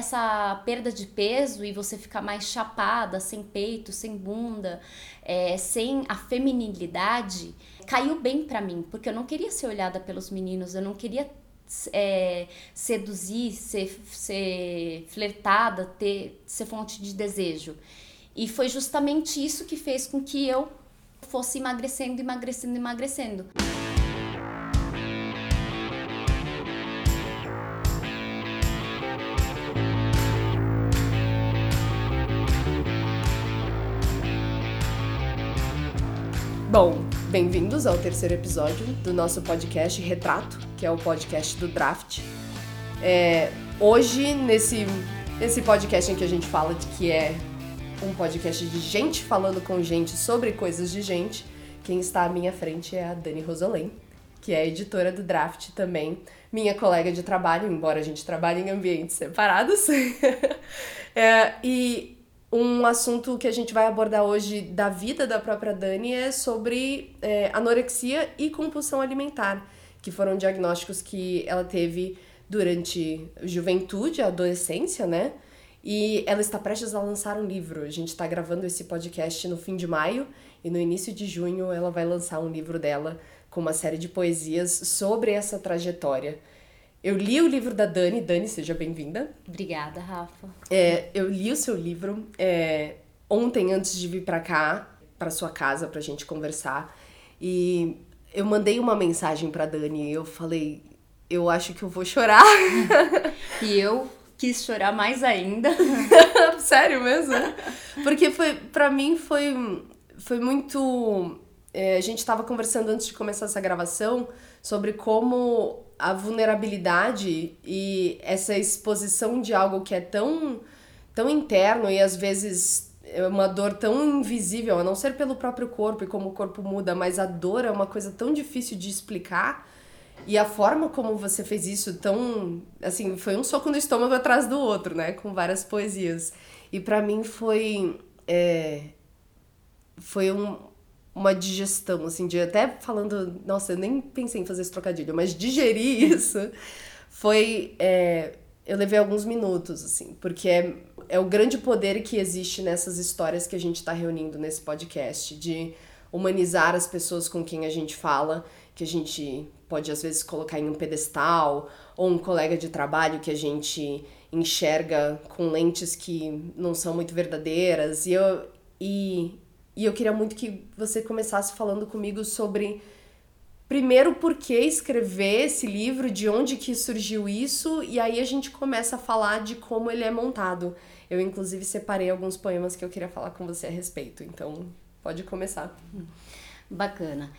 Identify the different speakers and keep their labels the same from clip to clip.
Speaker 1: essa perda de peso e você ficar mais chapada, sem peito, sem bunda, é, sem a feminilidade, caiu bem para mim, porque eu não queria ser olhada pelos meninos, eu não queria é, seduzir, ser, ser flertada, ter, ser fonte de desejo. E foi justamente isso que fez com que eu fosse emagrecendo, emagrecendo, emagrecendo.
Speaker 2: Bom, bem-vindos ao terceiro episódio do nosso podcast Retrato, que é o podcast do Draft. É, hoje, nesse, nesse podcast em que a gente fala de que é um podcast de gente falando com gente sobre coisas de gente, quem está à minha frente é a Dani Rosolém, que é editora do Draft também, minha colega de trabalho, embora a gente trabalhe em ambientes separados. é, e um assunto que a gente vai abordar hoje da vida da própria Dani é sobre é, anorexia e compulsão alimentar, que foram diagnósticos que ela teve durante juventude, adolescência, né? E ela está prestes a lançar um livro. A gente está gravando esse podcast no fim de maio e no início de junho ela vai lançar um livro dela com uma série de poesias sobre essa trajetória. Eu li o livro da Dani. Dani, seja bem-vinda.
Speaker 1: Obrigada, Rafa.
Speaker 2: É, eu li o seu livro é, ontem, antes de vir para cá, para sua casa, pra gente conversar. E eu mandei uma mensagem pra Dani. Eu falei, eu acho que eu vou chorar.
Speaker 1: e eu quis chorar mais ainda.
Speaker 2: Sério mesmo? Porque foi, para mim foi, foi muito. É, a gente estava conversando antes de começar essa gravação sobre como a vulnerabilidade e essa exposição de algo que é tão, tão interno e às vezes é uma dor tão invisível, a não ser pelo próprio corpo e como o corpo muda, mas a dor é uma coisa tão difícil de explicar. E a forma como você fez isso tão, assim, foi um soco no estômago atrás do outro, né, com várias poesias. E para mim foi é, foi um, uma digestão, assim, de até falando, nossa, eu nem pensei em fazer esse trocadilho, mas digerir isso foi. É, eu levei alguns minutos, assim, porque é, é o grande poder que existe nessas histórias que a gente está reunindo nesse podcast, de humanizar as pessoas com quem a gente fala, que a gente pode às vezes colocar em um pedestal, ou um colega de trabalho que a gente enxerga com lentes que não são muito verdadeiras. E eu, e e eu queria muito que você começasse falando comigo sobre primeiro por que escrever esse livro, de onde que surgiu isso, e aí a gente começa a falar de como ele é montado. Eu inclusive separei alguns poemas que eu queria falar com você a respeito, então pode começar.
Speaker 1: Bacana.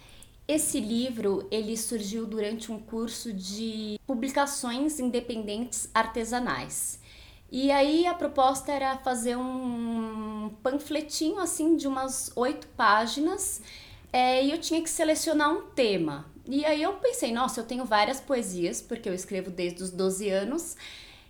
Speaker 1: Esse livro, ele surgiu durante um curso de publicações independentes artesanais. E aí a proposta era fazer um panfletinho assim de umas oito páginas é, e eu tinha que selecionar um tema. E aí eu pensei, nossa, eu tenho várias poesias, porque eu escrevo desde os 12 anos.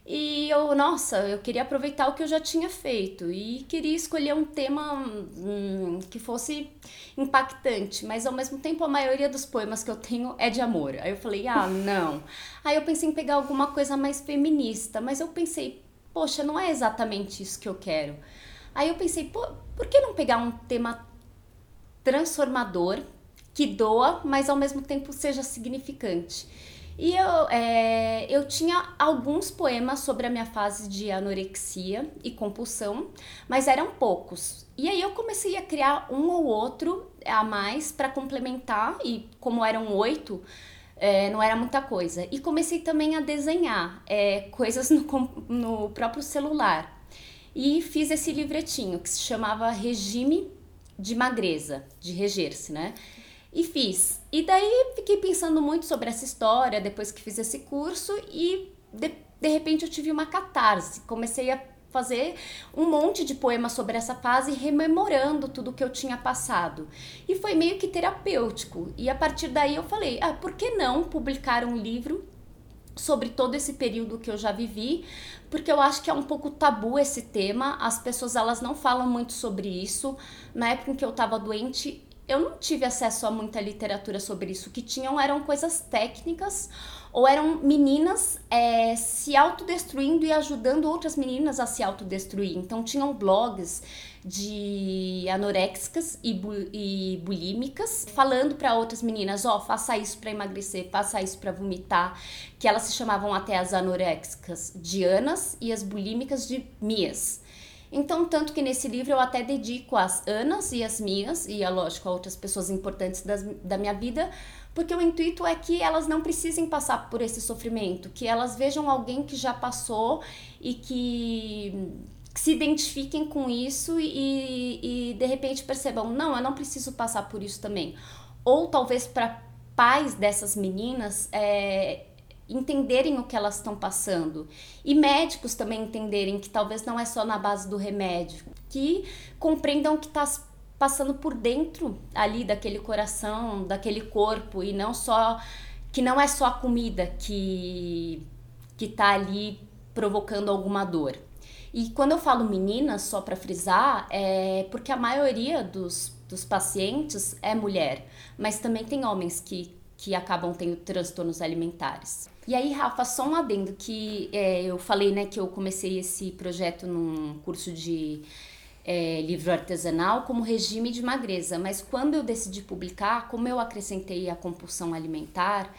Speaker 1: E eu, nossa, eu queria aproveitar o que eu já tinha feito e queria escolher um tema hum, que fosse impactante, mas ao mesmo tempo a maioria dos poemas que eu tenho é de amor. Aí eu falei, ah, não. Aí eu pensei em pegar alguma coisa mais feminista, mas eu pensei, poxa, não é exatamente isso que eu quero. Aí eu pensei, por que não pegar um tema transformador, que doa, mas ao mesmo tempo seja significante? E eu, é, eu tinha alguns poemas sobre a minha fase de anorexia e compulsão, mas eram poucos. E aí eu comecei a criar um ou outro a mais para complementar, e como eram oito, é, não era muita coisa. E comecei também a desenhar é, coisas no, no próprio celular. E fiz esse livretinho que se chamava Regime de Magreza, de reger-se, né? E fiz. E daí fiquei pensando muito sobre essa história depois que fiz esse curso e de, de repente eu tive uma catarse. Comecei a fazer um monte de poemas sobre essa fase, rememorando tudo que eu tinha passado. E foi meio que terapêutico. E a partir daí eu falei: ah, por que não publicar um livro sobre todo esse período que eu já vivi, porque eu acho que é um pouco tabu esse tema, as pessoas elas não falam muito sobre isso. Na época em que eu estava doente, eu não tive acesso a muita literatura sobre isso. O que tinham eram coisas técnicas ou eram meninas é, se autodestruindo e ajudando outras meninas a se autodestruir. Então tinham blogs de anoréxicas e, bu e bulímicas falando para outras meninas, ó, oh, faça isso para emagrecer, faça isso para vomitar, que elas se chamavam até as anoréxicas de Anas e as bulímicas de Mias. Então, tanto que nesse livro eu até dedico as Anas e as Mias, e é lógico a outras pessoas importantes das, da minha vida, porque o intuito é que elas não precisem passar por esse sofrimento, que elas vejam alguém que já passou e que, que se identifiquem com isso e, e de repente percebam: não, eu não preciso passar por isso também. Ou talvez para pais dessas meninas. É, entenderem o que elas estão passando e médicos também entenderem que talvez não é só na base do remédio, que compreendam que está passando por dentro ali daquele coração, daquele corpo e não só que não é só a comida que que tá ali provocando alguma dor. E quando eu falo meninas, só para frisar, é porque a maioria dos, dos pacientes é mulher, mas também tem homens que, que acabam tendo transtornos alimentares. E aí, Rafa, só um adendo que é, eu falei, né, que eu comecei esse projeto num curso de é, livro artesanal como regime de magreza, mas quando eu decidi publicar, como eu acrescentei a compulsão alimentar,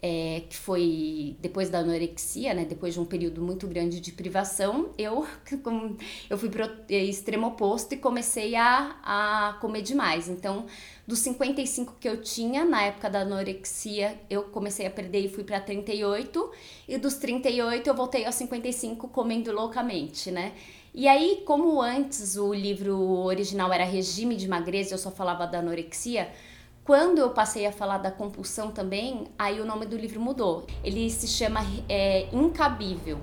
Speaker 1: é, que foi depois da anorexia, né, depois de um período muito grande de privação, eu, eu fui o extremo oposto e comecei a, a comer demais. Então, dos 55 que eu tinha na época da anorexia, eu comecei a perder e fui para 38, e dos 38 eu voltei aos 55 comendo loucamente, né? E aí, como antes o livro original era Regime de Magreza, eu só falava da anorexia, quando eu passei a falar da compulsão também, aí o nome do livro mudou. Ele se chama é, Incabível,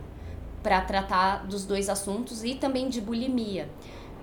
Speaker 1: para tratar dos dois assuntos e também de bulimia,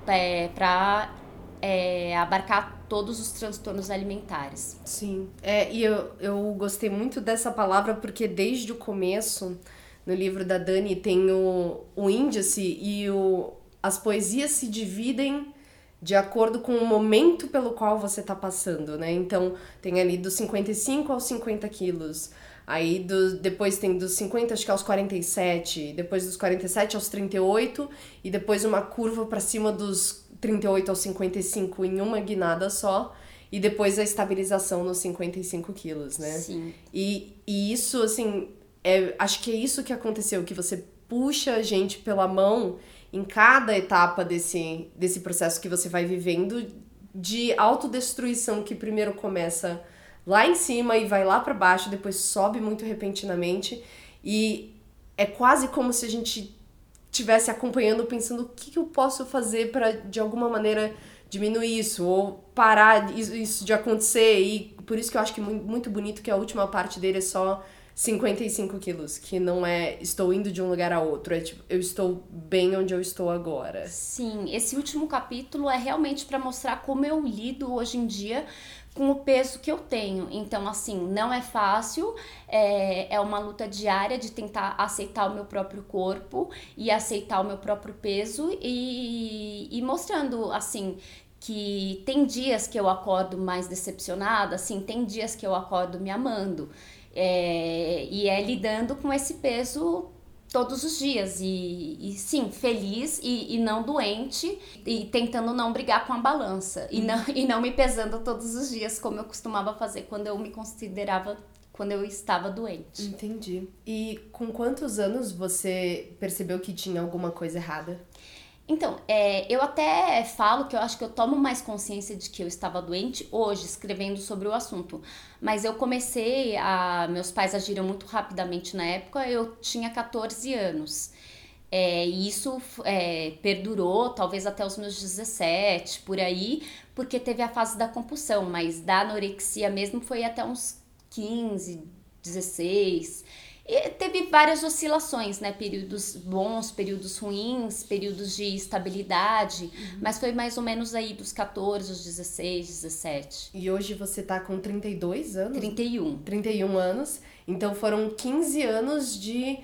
Speaker 1: é, para é, abarcar todos os transtornos alimentares.
Speaker 2: Sim, é, e eu, eu gostei muito dessa palavra porque desde o começo no livro da Dani tem o, o índice e o, as poesias se dividem de acordo com o momento pelo qual você está passando, né? Então, tem ali dos 55 aos 50 quilos. Aí do, depois tem dos 50 acho que aos 47, depois dos 47 aos 38 e depois uma curva para cima dos 38 aos 55 em uma guinada só e depois a estabilização nos 55 quilos, né?
Speaker 1: Sim.
Speaker 2: E, e isso, assim, é, acho que é isso que aconteceu, que você puxa a gente pela mão em cada etapa desse, desse processo que você vai vivendo de autodestruição que primeiro começa lá em cima e vai lá para baixo, depois sobe muito repentinamente. E é quase como se a gente tivesse acompanhando pensando o que, que eu posso fazer para de alguma maneira diminuir isso ou parar isso de acontecer. E por isso que eu acho que muito bonito que a última parte dele é só 55 quilos, que não é estou indo de um lugar a outro, é tipo, eu estou bem onde eu estou agora.
Speaker 1: Sim, esse último capítulo é realmente para mostrar como eu lido hoje em dia com o peso que eu tenho. Então, assim, não é fácil, é, é uma luta diária de tentar aceitar o meu próprio corpo e aceitar o meu próprio peso e, e mostrando, assim, que tem dias que eu acordo mais decepcionada, assim, tem dias que eu acordo me amando. É, e é lidando com esse peso todos os dias. E, e sim, feliz e, e, não doente e tentando não brigar com a balança. E não, e não me pesando todos os dias, como eu costumava fazer quando eu me considerava. Quando eu estava doente.
Speaker 2: Entendi. E com quantos anos você percebeu que tinha alguma coisa errada?
Speaker 1: Então, é, eu até falo que eu acho que eu tomo mais consciência de que eu estava doente hoje, escrevendo sobre o assunto. Mas eu comecei a. Meus pais agiram muito rapidamente na época, eu tinha 14 anos. É, e isso é, perdurou talvez até os meus 17, por aí, porque teve a fase da compulsão, mas da anorexia mesmo foi até uns 15, 16. E teve várias oscilações, né? Períodos bons, períodos ruins, períodos de estabilidade, uhum. mas foi mais ou menos aí dos 14 aos 16, 17.
Speaker 2: E hoje você tá com 32 anos?
Speaker 1: 31.
Speaker 2: 31 anos. Então foram 15 anos de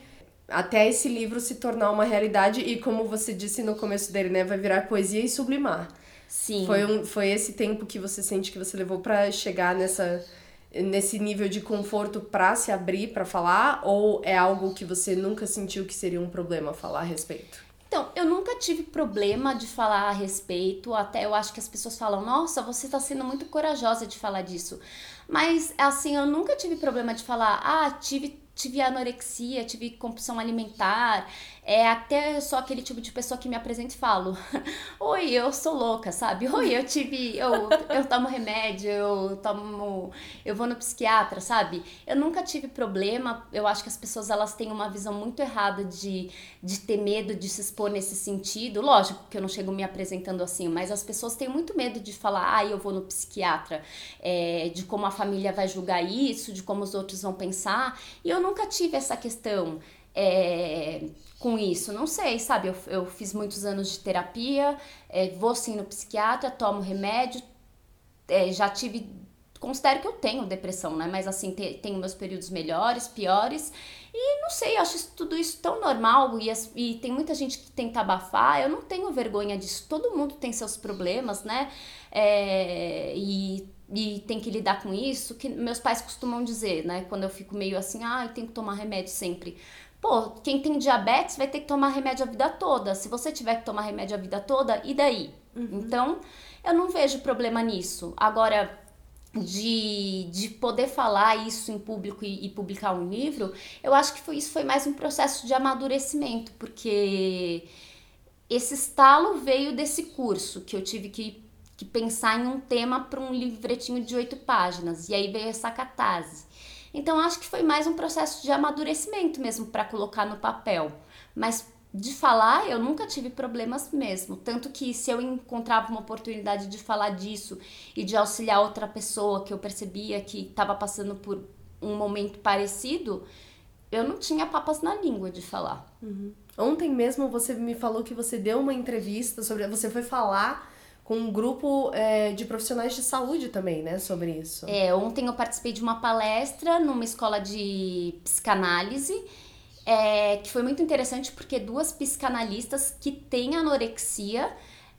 Speaker 2: até esse livro se tornar uma realidade e como você disse no começo dele, né, vai virar poesia e sublimar.
Speaker 1: Sim.
Speaker 2: Foi, um, foi esse tempo que você sente que você levou para chegar nessa nesse nível de conforto para se abrir para falar ou é algo que você nunca sentiu que seria um problema falar a respeito?
Speaker 1: Então, eu nunca tive problema de falar a respeito, até eu acho que as pessoas falam: "Nossa, você tá sendo muito corajosa de falar disso". Mas assim, eu nunca tive problema de falar: "Ah, tive tive anorexia, tive compulsão alimentar, é até só aquele tipo de pessoa que me apresenta e falo: Oi, eu sou louca, sabe? Oi, eu tive. Eu, eu tomo remédio, eu tomo. Eu vou no psiquiatra, sabe? Eu nunca tive problema. Eu acho que as pessoas elas têm uma visão muito errada de, de ter medo de se expor nesse sentido. Lógico que eu não chego me apresentando assim, mas as pessoas têm muito medo de falar: Ah, eu vou no psiquiatra, é, de como a família vai julgar isso, de como os outros vão pensar. E eu nunca tive essa questão. É, com isso, não sei, sabe? Eu, eu fiz muitos anos de terapia, é, vou sim no psiquiatra, tomo remédio, é, já tive. Considero que eu tenho depressão, né? Mas assim, te, tenho meus períodos melhores, piores. E não sei, eu acho isso, tudo isso tão normal. E, as, e tem muita gente que tenta abafar. Eu não tenho vergonha disso. Todo mundo tem seus problemas, né? É, e e tem que lidar com isso, que meus pais costumam dizer, né? Quando eu fico meio assim, ah, eu tenho que tomar remédio sempre. Pô, quem tem diabetes vai ter que tomar remédio a vida toda. Se você tiver que tomar remédio a vida toda, e daí? Uhum. Então, eu não vejo problema nisso. Agora, de, de poder falar isso em público e, e, publicar um livro, eu acho que foi, isso foi mais um processo de amadurecimento, porque esse estalo veio desse curso que eu tive que, que pensar em um tema para um livretinho de oito páginas, e aí veio essa catarse. Então acho que foi mais um processo de amadurecimento mesmo para colocar no papel. Mas de falar, eu nunca tive problemas mesmo. Tanto que se eu encontrava uma oportunidade de falar disso e de auxiliar outra pessoa que eu percebia que estava passando por um momento parecido, eu não tinha papas na língua de falar.
Speaker 2: Uhum. Ontem mesmo você me falou que você deu uma entrevista sobre. Você foi falar com um grupo é, de profissionais de saúde também, né, sobre isso.
Speaker 1: É, ontem eu participei de uma palestra numa escola de psicanálise, é, que foi muito interessante porque duas psicanalistas que têm anorexia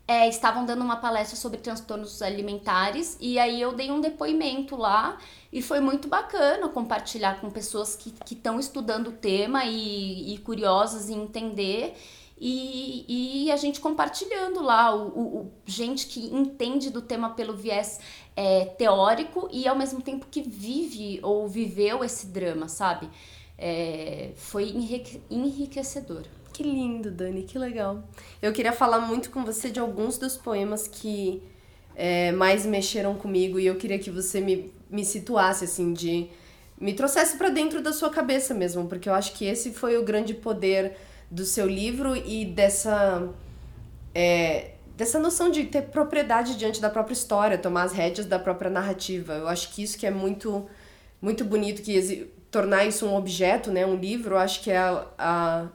Speaker 1: é, estavam dando uma palestra sobre transtornos alimentares e aí eu dei um depoimento lá e foi muito bacana compartilhar com pessoas que estão estudando o tema e, e curiosas em entender e, e a gente compartilhando lá, o, o, o, gente que entende do tema pelo viés é, teórico e ao mesmo tempo que vive ou viveu esse drama, sabe? É, foi enriquecedor.
Speaker 2: Que lindo, Dani, que legal. Eu queria falar muito com você de alguns dos poemas que é, mais mexeram comigo e eu queria que você me, me situasse, assim, de. me trouxesse para dentro da sua cabeça mesmo, porque eu acho que esse foi o grande poder do seu livro e dessa. É, dessa noção de ter propriedade diante da própria história, tomar as rédeas da própria narrativa. Eu acho que isso que é muito muito bonito que tornar isso um objeto, né, um livro, eu acho que é a, a,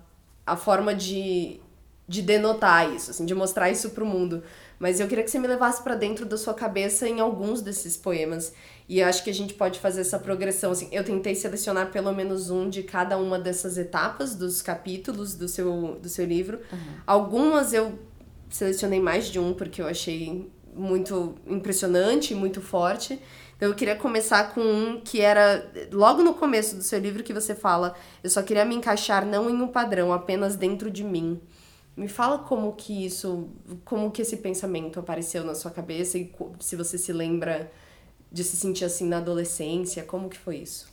Speaker 2: a forma de, de denotar isso, assim, de mostrar isso para o mundo. Mas eu queria que você me levasse para dentro da sua cabeça em alguns desses poemas. E acho que a gente pode fazer essa progressão. Assim, eu tentei selecionar pelo menos um de cada uma dessas etapas dos capítulos do seu, do seu livro. Uhum. Algumas eu selecionei mais de um porque eu achei muito impressionante, muito forte. Então eu queria começar com um que era logo no começo do seu livro que você fala: "Eu só queria me encaixar não em um padrão, apenas dentro de mim". Me fala como que isso, como que esse pensamento apareceu na sua cabeça e se você se lembra de se sentir assim na adolescência, como que foi isso?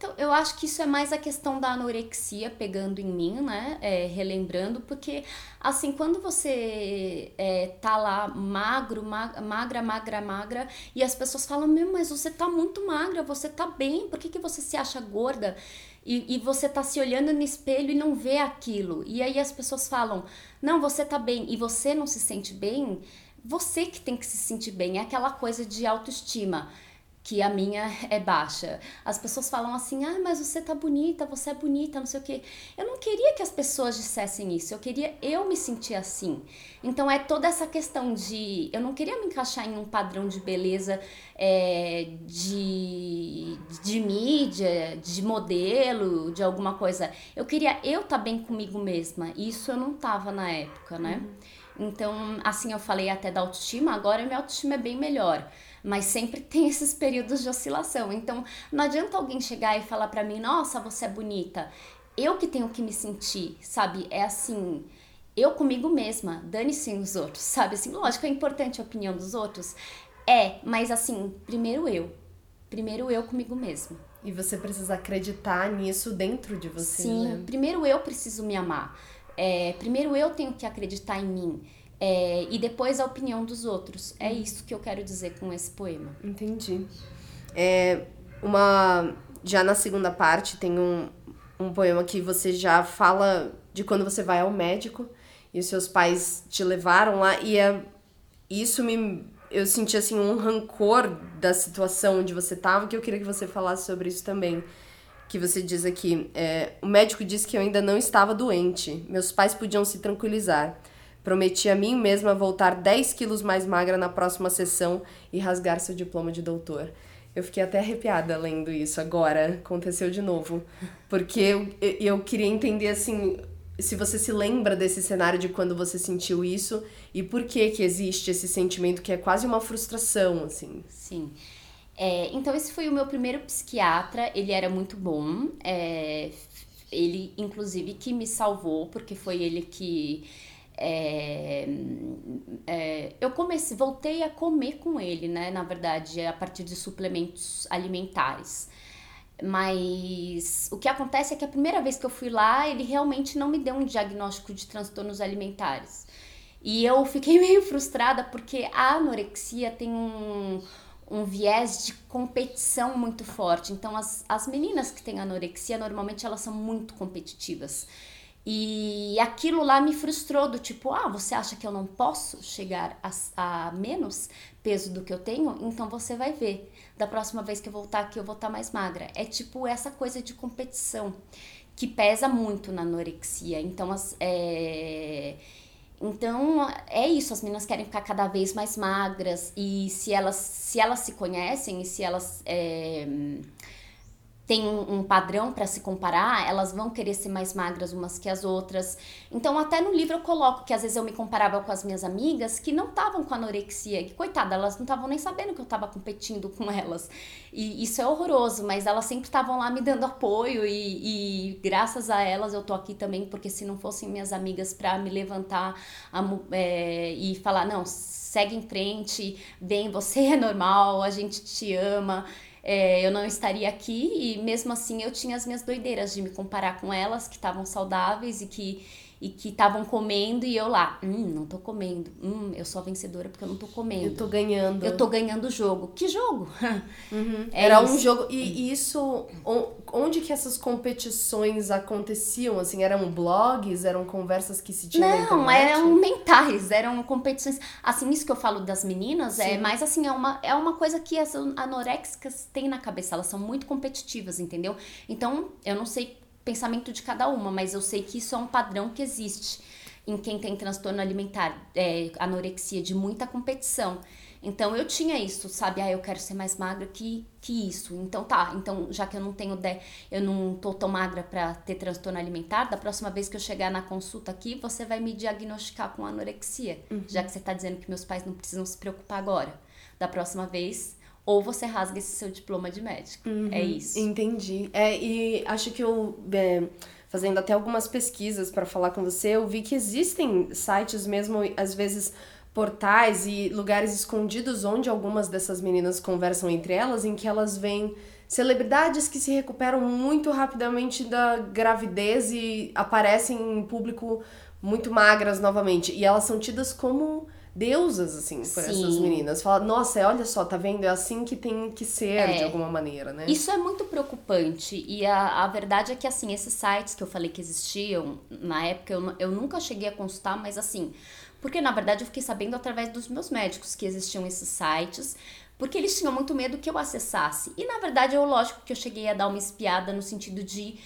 Speaker 1: Então, eu acho que isso é mais a questão da anorexia pegando em mim, né? É, relembrando, porque, assim, quando você é, tá lá magro, magra, magra, magra, e as pessoas falam, meu, mas você tá muito magra, você tá bem, por que, que você se acha gorda? E, e você tá se olhando no espelho e não vê aquilo. E aí as pessoas falam, não, você tá bem, e você não se sente bem, você que tem que se sentir bem. É aquela coisa de autoestima que a minha é baixa. As pessoas falam assim: "Ah, mas você tá bonita, você é bonita, não sei o quê". Eu não queria que as pessoas dissessem isso, eu queria eu me sentir assim. Então é toda essa questão de eu não queria me encaixar em um padrão de beleza é, de, de mídia, de modelo, de alguma coisa. Eu queria eu estar tá bem comigo mesma. Isso eu não tava na época, né? Uhum. Então, assim eu falei até da autoestima, agora minha autoestima é bem melhor mas sempre tem esses períodos de oscilação. Então, não adianta alguém chegar e falar para mim: "Nossa, você é bonita". Eu que tenho que me sentir, sabe? É assim, eu comigo mesma, dane-se os outros, sabe? Assim, lógico, é importante a opinião dos outros. É, mas assim, primeiro eu. Primeiro eu comigo mesma.
Speaker 2: E você precisa acreditar nisso dentro de você.
Speaker 1: Sim,
Speaker 2: né?
Speaker 1: primeiro eu preciso me amar. É, primeiro eu tenho que acreditar em mim. É, e depois a opinião dos outros. É isso que eu quero dizer com esse poema.
Speaker 2: Entendi. É, uma já na segunda parte tem um, um poema que você já fala de quando você vai ao médico e os seus pais te levaram lá e é, isso me eu senti assim um rancor da situação onde você estava que eu queria que você falasse sobre isso também que você diz aqui é, o médico disse que eu ainda não estava doente meus pais podiam se tranquilizar Prometi a mim mesma voltar 10 quilos mais magra na próxima sessão e rasgar seu diploma de doutor. Eu fiquei até arrepiada lendo isso agora, aconteceu de novo. Porque eu, eu queria entender, assim, se você se lembra desse cenário de quando você sentiu isso e por que que existe esse sentimento que é quase uma frustração, assim.
Speaker 1: Sim. É, então, esse foi o meu primeiro psiquiatra, ele era muito bom. É, ele, inclusive, que me salvou, porque foi ele que é, é, eu comecei, voltei a comer com ele, né? Na verdade, a partir de suplementos alimentares. Mas o que acontece é que a primeira vez que eu fui lá, ele realmente não me deu um diagnóstico de transtornos alimentares. E eu fiquei meio frustrada porque a anorexia tem um, um viés de competição muito forte. Então, as, as meninas que têm anorexia, normalmente elas são muito competitivas. E aquilo lá me frustrou do tipo, ah, você acha que eu não posso chegar a, a, menos peso do que eu tenho? Então você vai ver. Da próxima vez que eu voltar aqui, eu vou estar tá mais magra. É tipo essa coisa de competição que pesa muito na anorexia. Então, as, é... Então é isso, as meninas querem ficar cada vez mais magras e se elas se elas se conhecem e se elas é tem um, padrão para se comparar, elas vão querer ser mais magras umas que as outras. Então, até no livro eu coloco que às vezes eu me comparava com as minhas amigas que não estavam com anorexia, que coitada, elas não estavam nem sabendo que eu estava competindo com elas. E isso é horroroso, mas elas sempre estavam lá me dando apoio e, e, graças a elas eu tô aqui também, porque se não fossem minhas amigas para me levantar a, é, e falar, não, segue em frente, bem, você é normal, a gente te ama. É, eu não estaria aqui e mesmo assim eu tinha as minhas doideiras de me comparar com elas que estavam saudáveis e que e que estavam comendo e eu lá, hum, não tô comendo. Hum, eu sou a vencedora porque eu não tô comendo.
Speaker 2: Eu tô ganhando.
Speaker 1: Eu tô ganhando o jogo. Que jogo?
Speaker 2: Uhum. É Era isso. um jogo. E isso. Onde que essas competições aconteciam? Assim, eram blogs? Eram conversas que se tinham
Speaker 1: Não, eram mentais, eram competições. Assim, isso que eu falo das meninas é Sim. é mais assim, é uma, é uma coisa que as anorexicas têm na cabeça. Elas são muito competitivas, entendeu? Então, eu não sei pensamento de cada uma, mas eu sei que isso é um padrão que existe em quem tem transtorno alimentar, é, anorexia, de muita competição. Então eu tinha isso, sabe? Ah, eu quero ser mais magra que, que isso. Então tá, então já que eu não tenho de, eu não tô tão magra para ter transtorno alimentar, da próxima vez que eu chegar na consulta aqui, você vai me diagnosticar com anorexia, uhum. já que você tá dizendo que meus pais não precisam se preocupar agora. Da próxima vez ou você rasga esse seu diploma de médico. É uhum, é isso.
Speaker 2: Entendi. É, e acho que eu, é, fazendo até algumas pesquisas para falar com você, eu vi que existem sites mesmo, às vezes portais e lugares escondidos onde algumas dessas meninas conversam entre elas, em que elas veem celebridades que se recuperam muito rapidamente da gravidez e aparecem em público muito magras novamente. E elas são tidas como deusas, assim, por
Speaker 1: Sim.
Speaker 2: essas meninas. Fala, nossa, é, olha só, tá vendo? É assim que tem que ser,
Speaker 1: É.
Speaker 2: de alguma maneira, né?
Speaker 1: Isso é muito preocupante e a, a verdade é que, assim, esses sites que eu falei que existiam, na época eu, eu nunca cheguei a consultar, mas assim, porque na verdade eu fiquei sabendo através dos meus médicos que existiam esses sites, porque eles tinham muito medo que eu acessasse. E na verdade, eu, lógico que eu cheguei a dar uma espiada no sentido de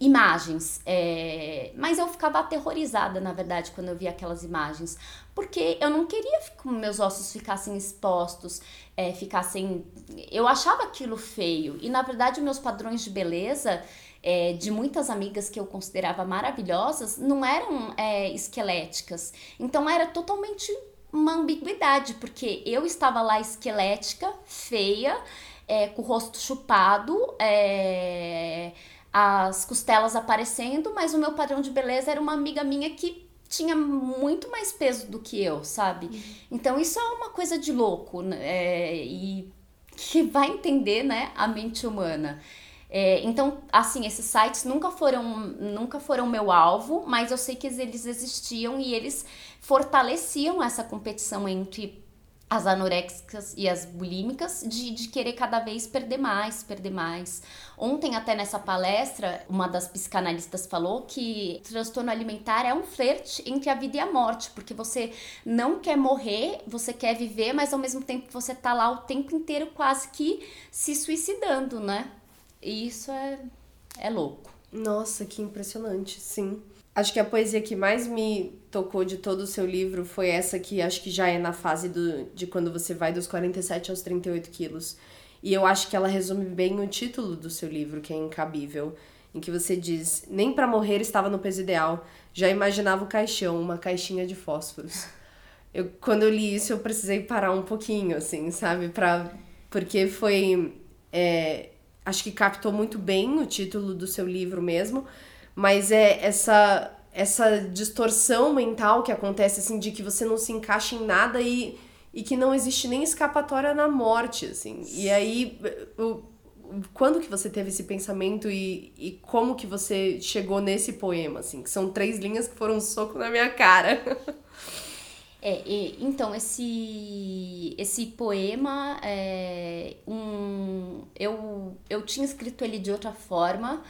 Speaker 1: imagens, é, mas eu ficava aterrorizada, na verdade, quando eu via aquelas imagens, porque eu não queria que meus ossos ficassem expostos, é, ficassem. Eu achava aquilo feio, e na verdade, meus padrões de beleza. é, de muitas amigas que eu considerava maravilhosas não eram é, esqueléticas. Então era totalmente uma ambiguidade, porque eu estava lá esquelética, feia, é, com o rosto chupado, é, as costelas aparecendo, mas o meu padrão de beleza era uma amiga minha que tinha muito mais peso do que eu, sabe? Então isso é uma coisa de louco, né? É, e que vai entender, né, a mente humana. É, então, assim, esses sites nunca foram, nunca foram meu alvo, mas eu sei que eles existiam e eles fortaleciam essa competição entre as anoréxicas e as bulímicas de, de querer cada vez perder mais, perder mais. Ontem, até nessa palestra, uma das psicanalistas falou que transtorno alimentar é um flerte entre a vida e a morte, porque você não quer morrer, você quer viver, mas ao mesmo tempo você tá lá o tempo inteiro quase que se suicidando, né? E isso é, é louco.
Speaker 2: Nossa, que impressionante, sim. Acho que a poesia que mais me tocou de todo o seu livro foi essa que acho que já é na fase do, de quando você vai dos 47 aos 38 quilos. E eu acho que ela resume bem o título do seu livro, que é Incabível, em que você diz: Nem para morrer estava no peso ideal, já imaginava o caixão, uma caixinha de fósforos. Eu, quando eu li isso, eu precisei parar um pouquinho, assim, sabe? Pra, porque foi. é, acho que captou muito bem o título do seu livro mesmo, mas é essa essa distorção mental que acontece assim de que você não se encaixa em nada e, e que não existe nem escapatória na morte, assim. E aí o, quando que você teve esse pensamento e, e como que você chegou nesse poema, assim? Que são três linhas que foram um soco na minha cara.
Speaker 1: É, então, esse, esse poema, é, um, eu, eu tinha escrito ele de outra forma,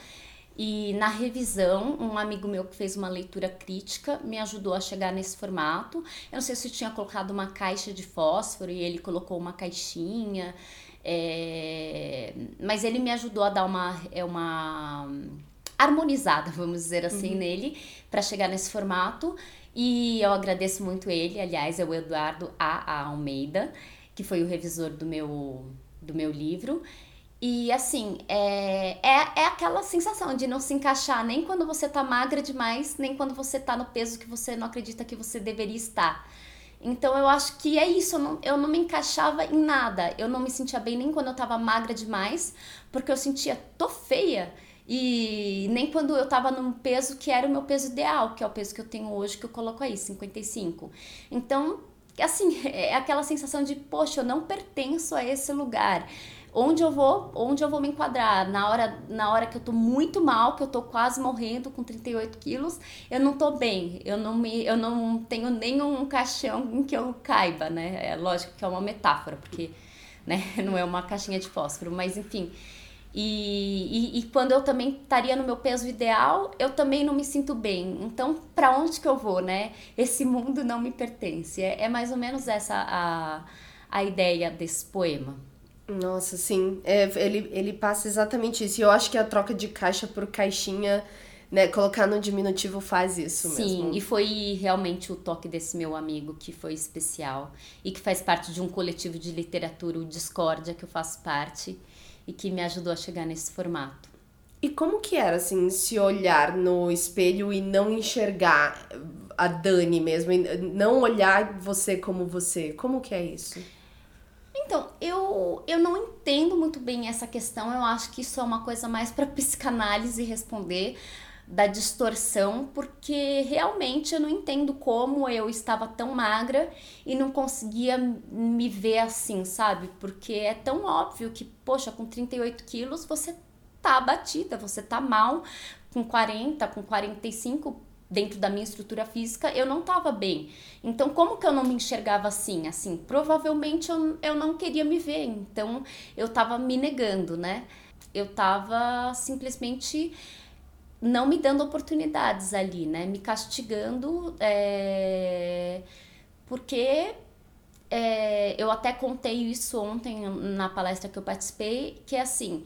Speaker 1: e na revisão, um amigo meu que fez uma leitura crítica me ajudou a chegar nesse formato. Eu não sei se tinha colocado uma caixa de fósforo e ele colocou uma caixinha, é, mas ele me ajudou a dar uma, é uma harmonizada, vamos dizer assim, nele, para chegar nesse formato. E eu agradeço muito ele, aliás, é o Eduardo A. A. Almeida, que foi o revisor do meu, do meu livro. E assim, é, é, é aquela sensação de não se encaixar nem quando você tá magra demais, nem quando você tá no peso que você não acredita que você deveria estar. Então eu acho que é isso, eu não, eu não me encaixava em nada. Eu não me sentia bem nem quando eu tava magra demais, porque eu sentia, tô feia. E nem quando eu tava num peso que era o meu peso ideal, que é o peso que eu tenho hoje, que eu coloco aí, 55. Então, assim, é aquela sensação de, poxa, eu não pertenço a esse lugar. Onde eu vou, onde eu vou me enquadrar? Na hora, na hora que eu tô muito mal, que eu tô quase morrendo com 38 quilos, eu não tô bem. Eu não, me, eu não tenho nenhum caixão em que eu caiba, né? É lógico que é uma metáfora, porque né, não é uma caixinha de fósforo, mas enfim. E, e, e quando eu também estaria no meu peso ideal, eu também não me sinto bem. Então, para onde que eu vou, né? Esse mundo não me pertence. É, é mais ou menos essa a, a ideia desse poema.
Speaker 2: Nossa, sim. É, ele, ele passa exatamente isso. E eu acho que a troca de caixa por caixinha, né, colocar no diminutivo faz isso
Speaker 1: Sim,
Speaker 2: mesmo.
Speaker 1: e foi realmente o toque desse meu amigo que foi especial e que faz parte de um coletivo de literatura, o Discórdia, que eu faço parte e que me ajudou a chegar nesse formato.
Speaker 2: E como que era, assim, se olhar no espelho e não enxergar a Dani mesmo, não olhar você como você? Como que é isso?
Speaker 1: Então, eu, eu não entendo muito bem essa questão. Eu acho que isso é uma coisa mais para psicanálise responder da distorção, porque realmente eu não entendo como eu estava tão magra e não conseguia me ver assim, sabe? Porque é tão óbvio que, poxa, com 38 quilos você tá abatida, você tá mal, com 40, com 45, dentro da minha estrutura física, eu não estava bem. Então, como que eu não me enxergava assim? Assim, provavelmente eu, eu não queria me ver. Então, eu estava me negando, né? Eu estava simplesmente não me dando oportunidades ali, né? Me castigando, é... porque é... eu até contei isso ontem na palestra que eu participei, que é assim,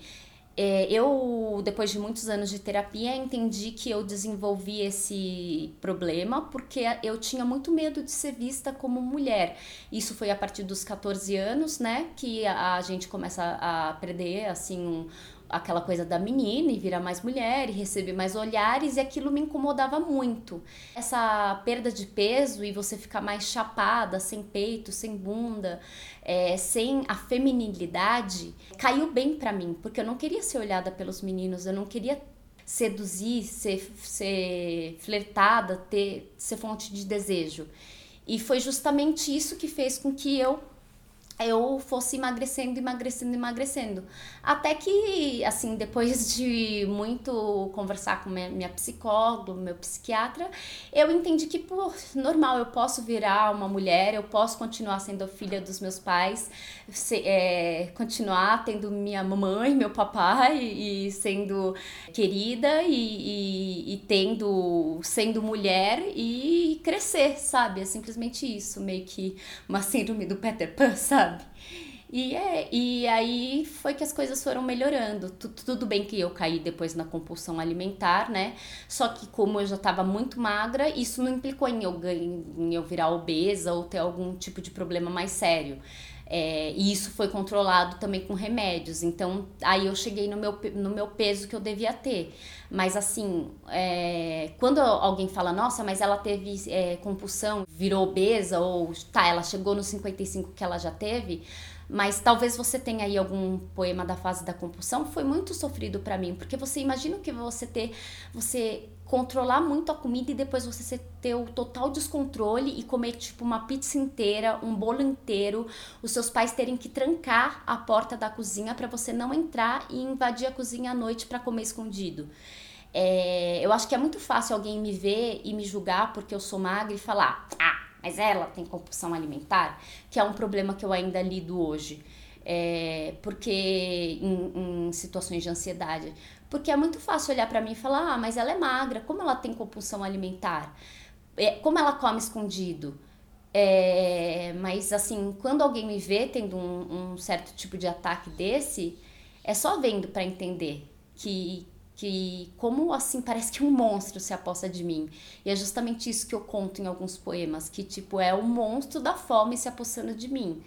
Speaker 1: é, eu, depois de muitos anos de terapia, entendi que eu desenvolvi esse problema porque eu tinha muito medo de ser vista como mulher. Isso foi a partir dos 14 anos, né, que a, a gente começa a perder, assim, um, aquela coisa da menina e virar mais mulher e receber mais olhares e aquilo me incomodava muito. Essa perda de peso e você ficar mais chapada, sem peito, sem bunda, é, sem a feminilidade, caiu bem para mim, porque eu não queria ser olhada pelos meninos, eu não queria seduzir, ser, ser flertada, ter, ser fonte de desejo. E foi justamente isso que fez com que eu eu fosse emagrecendo, emagrecendo, emagrecendo. Até que, assim, depois de muito conversar com minha, psicóloga, meu psiquiatra, eu entendi que, pô, normal, eu posso virar uma mulher, eu posso continuar sendo filha dos meus pais, é, continuar tendo minha mamãe, meu papai e sendo querida e, e, e tendo, sendo mulher e crescer, sabe? É simplesmente isso, meio que uma síndrome do Peter Pan, sabe? Sabe? E, é, e aí foi que as coisas foram melhorando. Tudo bem que eu caí depois na compulsão alimentar, né? Só que como eu já estava muito magra, isso não implicou em eu, em eu virar obesa ou ter algum tipo de problema mais sério. É, e isso foi controlado também com remédios. Então, aí eu cheguei no meu, no meu peso que eu devia ter. Mas, assim, é, quando alguém fala, nossa, mas ela teve é, compulsão, virou obesa, ou tá, ela chegou nos 55 que ela já teve, mas talvez você tenha aí algum poema da fase da compulsão, foi muito sofrido para mim, porque você imagina que você ter, você controlar muito a comida e depois você ter o total descontrole e comer tipo uma pizza inteira, um bolo inteiro, os seus pais terem que trancar a porta da cozinha para você não entrar e invadir a cozinha à noite para comer escondido. É, eu acho que é muito fácil alguém me ver e me julgar porque eu sou magra e falar, ah, mas ela tem compulsão alimentar, que é um problema que eu ainda lido hoje. É, porque em, em situações de ansiedade porque é muito fácil olhar para mim e falar: ah, mas ela é magra, como ela tem compulsão alimentar? É, como ela come escondido? É, mas assim, quando alguém me vê tendo um, um certo tipo de ataque desse, é só vendo para entender que, que como assim parece que um monstro se aposta de mim. E é justamente isso que eu conto em alguns poemas, que tipo é o monstro da fome se apossando de mim.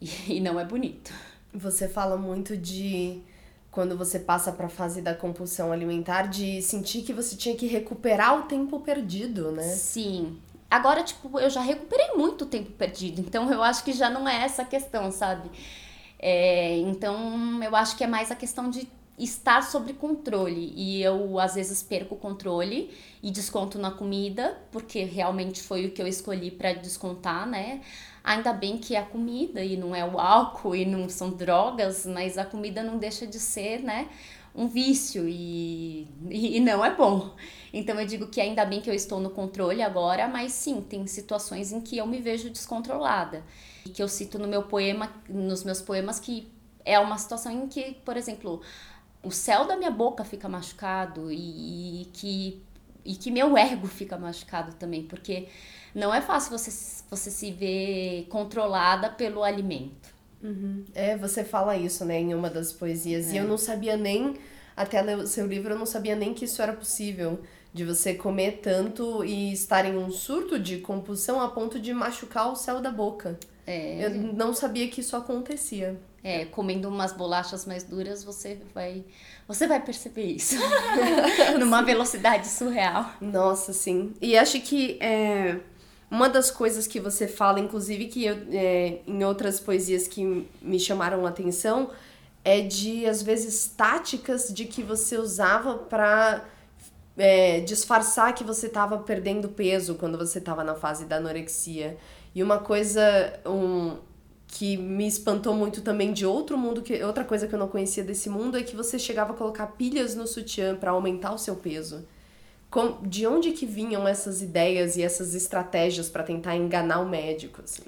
Speaker 1: E, e não é bonito.
Speaker 2: Você fala muito de quando você passa para a fase da compulsão alimentar, de sentir que você tinha que recuperar o tempo perdido, né?
Speaker 1: Sim. Agora, tipo, eu já recuperei muito tempo perdido, então eu acho que já não é essa questão, sabe? É, então, eu acho que é mais a questão de estar sob controle. E eu, às vezes, perco o controle e desconto na comida, porque realmente foi o que eu escolhi para descontar, né? Ainda bem que é a comida e não é o álcool e não são drogas, mas a comida não deixa de ser, né? Um vício e, e não é bom. Então eu digo que ainda bem que eu estou no controle agora, mas sim, tem situações em que eu me vejo descontrolada. E que eu cito no meu poema, nos meus poemas, que é uma situação em que, por exemplo, o céu da minha boca fica machucado e, e que e que meu ego fica machucado também, porque não é fácil você, você se ver controlada pelo alimento.
Speaker 2: Uhum. É, você fala isso, né, em uma das poesias. É. E eu não sabia nem, até ler o seu livro, eu não sabia nem que isso era possível. De você comer tanto e estar em um surto de compulsão a ponto de machucar o céu da boca. É. Eu não sabia que isso acontecia.
Speaker 1: É, comendo umas bolachas mais duras, você vai você vai perceber isso. Numa velocidade surreal.
Speaker 2: Nossa, sim. E acho que é, uma das coisas que você fala, inclusive, que eu, é, em outras poesias que me chamaram a atenção, é de, às vezes, táticas de que você usava para é, disfarçar que você estava perdendo peso quando você estava na fase da anorexia. E uma coisa, um, que me espantou muito também de outro mundo, que outra coisa que eu não conhecia desse mundo é que você chegava a colocar pilhas no sutiã para aumentar o seu peso. com, de onde que vinham essas ideias e essas estratégias para tentar enganar o médico? Assim?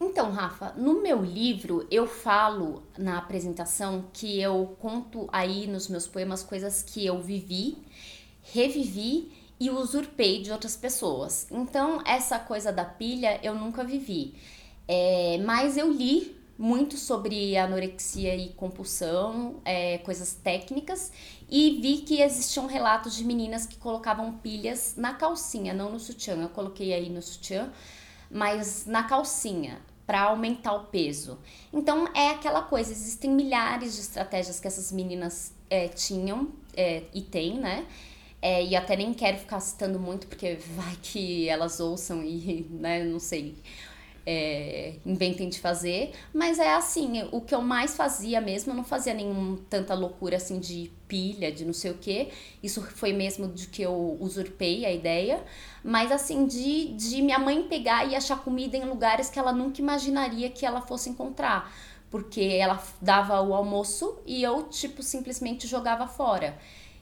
Speaker 1: Então, Rafa, no meu livro eu falo na apresentação que eu conto aí nos meus poemas coisas que eu vivi, revivi e usurpei de outras pessoas. Então, essa coisa da pilha eu nunca vivi. É, mas eu li muito sobre anorexia e compulsão, é, coisas técnicas, e vi que existiam relatos de meninas que colocavam pilhas na calcinha, não no sutiã. Eu coloquei aí no sutiã, mas na calcinha para aumentar o peso. Então é aquela coisa, existem milhares de estratégias que essas meninas é, tinham é, e têm, né? É, e até nem quero ficar citando muito, porque vai que elas ouçam e, né, não sei é, inventem de fazer, mas é assim, o que eu mais fazia mesmo, eu não fazia nenhum tanta loucura assim de pilha, de não sei o que, isso foi mesmo de que eu usurpei a ideia, mas assim, de, de minha mãe pegar e achar comida em lugares que ela nunca imaginaria que ela fosse encontrar, porque ela dava o almoço e eu, tipo, simplesmente jogava fora.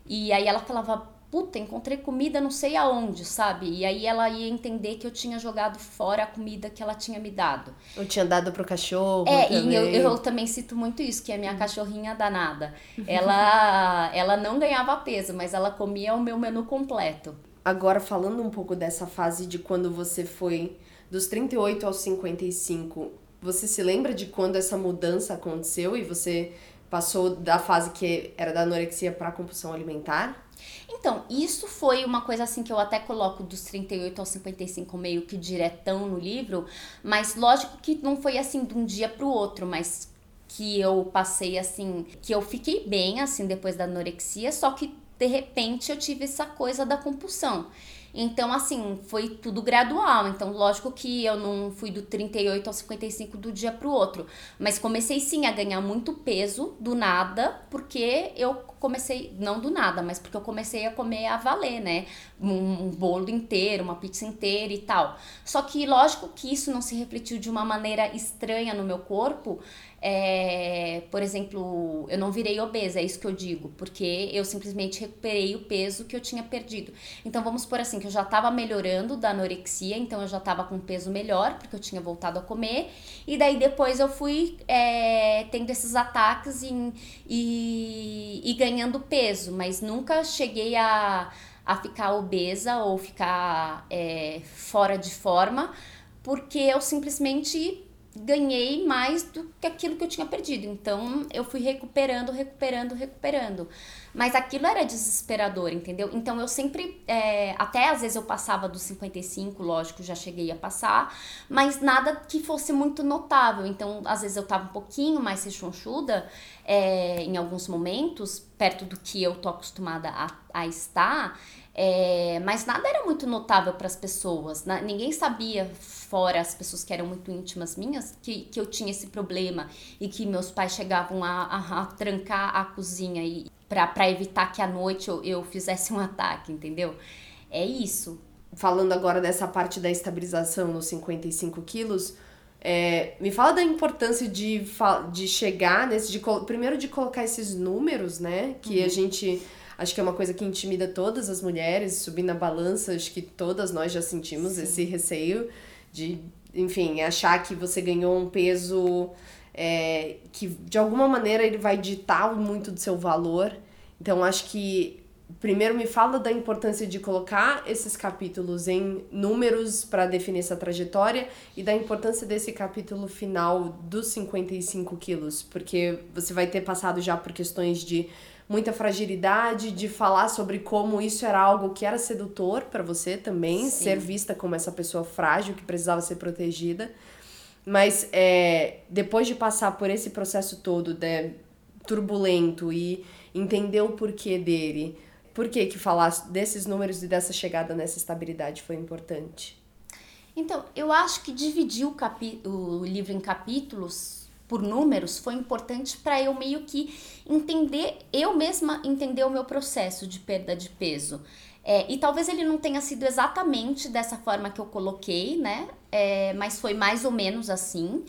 Speaker 1: E aí ela falava, puta, encontrei comida não sei aonde, sabe? E aí ela ia entender que eu tinha jogado fora a comida que ela tinha me dado.
Speaker 2: Eu tinha dado pro cachorro.
Speaker 1: É,
Speaker 2: também.
Speaker 1: e eu, eu também cito muito isso, que a minha cachorrinha danada. Ela, ela não ganhava peso, mas ela comia o meu menu completo.
Speaker 2: Agora, falando um pouco dessa fase de quando você foi dos 38 aos 55, você se lembra de quando essa mudança aconteceu e você passou da fase que era da anorexia para compulsão alimentar?
Speaker 1: Então, isso foi uma coisa assim que eu até coloco dos 38 aos 55 meio que diretão no livro, mas lógico que não foi assim de um dia pro outro, mas que eu passei assim, que eu fiquei bem assim depois da anorexia, só que de repente eu tive essa coisa da compulsão. Então, assim, foi tudo gradual. Então, lógico que eu não fui do 38 ao 55 do dia pro outro. Mas comecei sim a ganhar muito peso do nada, porque eu comecei, não do nada, mas porque eu comecei a comer a valer, né? Um, um bolo inteiro, uma pizza inteira e tal. Só que, lógico que isso não se refletiu de uma maneira estranha no meu corpo. É, por exemplo, eu não virei obesa, é isso que eu digo, porque eu simplesmente recuperei o peso que eu tinha perdido. Então vamos por assim, que eu já estava melhorando da anorexia, então eu já estava com peso melhor, porque eu tinha voltado a comer, e daí depois eu fui é, tendo esses ataques e, e, e ganhando peso, mas nunca cheguei a, a ficar obesa ou ficar é, fora de forma, porque eu simplesmente ganhei mais do que aquilo que eu tinha perdido. Então eu fui recuperando, recuperando, recuperando. Mas aquilo era desesperador, entendeu? Então eu sempre, é, até às vezes eu passava dos 55, lógico, já cheguei a passar, mas nada que fosse muito notável. Então às vezes eu tava um pouquinho mais rechonchuda é, em alguns momentos, perto do que eu tô acostumada a, a estar. É, mas nada era muito notável para as pessoas. Né? Ninguém sabia, fora as pessoas que eram muito íntimas minhas, que, que eu tinha esse problema e que meus pais chegavam a, a, a trancar a cozinha para evitar que à noite eu, eu fizesse um ataque, entendeu? É isso.
Speaker 2: Falando agora dessa parte da estabilização nos 55 quilos, é, me fala da importância de, de chegar nesse. De, primeiro de colocar esses números, né? Que uhum. a gente Acho que é uma coisa que intimida todas as mulheres, subir na balança, acho que todas nós já sentimos Sim. esse receio de, enfim, achar que você ganhou um peso é, que de alguma maneira ele vai ditar muito do seu valor. Então acho que primeiro me fala da importância de colocar esses capítulos em números para definir essa trajetória e da importância desse capítulo final dos 55 quilos, porque você vai ter passado já por questões de muita fragilidade, de falar sobre como isso era algo que era sedutor para você também, Sim. ser vista como essa pessoa frágil que precisava ser protegida. Mas é, depois de passar por esse processo todo né, turbulento e entender o porquê dele, por que que falar desses números e dessa chegada nessa estabilidade foi importante?
Speaker 1: Então, eu acho que dividir o, capi o livro em capítulos por números foi importante para eu meio que entender, eu mesma entender o meu processo de perda de peso. É, e talvez ele não tenha sido exatamente dessa forma que eu coloquei, né? É, mas foi mais ou menos assim.